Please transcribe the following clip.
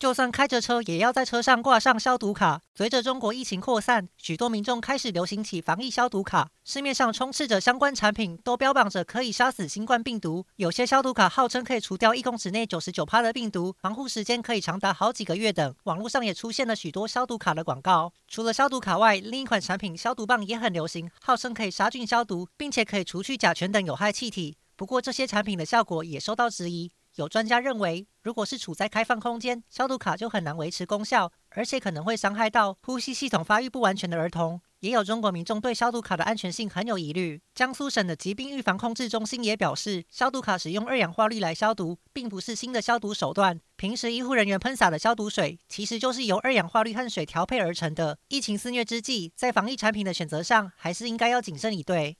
就算开着车，也要在车上挂上消毒卡。随着中国疫情扩散，许多民众开始流行起防疫消毒卡。市面上充斥着相关产品，都标榜着可以杀死新冠病毒。有些消毒卡号称可以除掉一公尺内九十九趴的病毒，防护时间可以长达好几个月等。网络上也出现了许多消毒卡的广告。除了消毒卡外，另一款产品消毒棒也很流行，号称可以杀菌消毒，并且可以除去甲醛等有害气体。不过，这些产品的效果也受到质疑。有专家认为，如果是处在开放空间，消毒卡就很难维持功效，而且可能会伤害到呼吸系统发育不完全的儿童。也有中国民众对消毒卡的安全性很有疑虑。江苏省的疾病预防控制中心也表示，消毒卡使用二氧化氯来消毒，并不是新的消毒手段。平时医护人员喷洒的消毒水，其实就是由二氧化氯和水调配而成的。疫情肆虐之际，在防疫产品的选择上，还是应该要谨慎以对。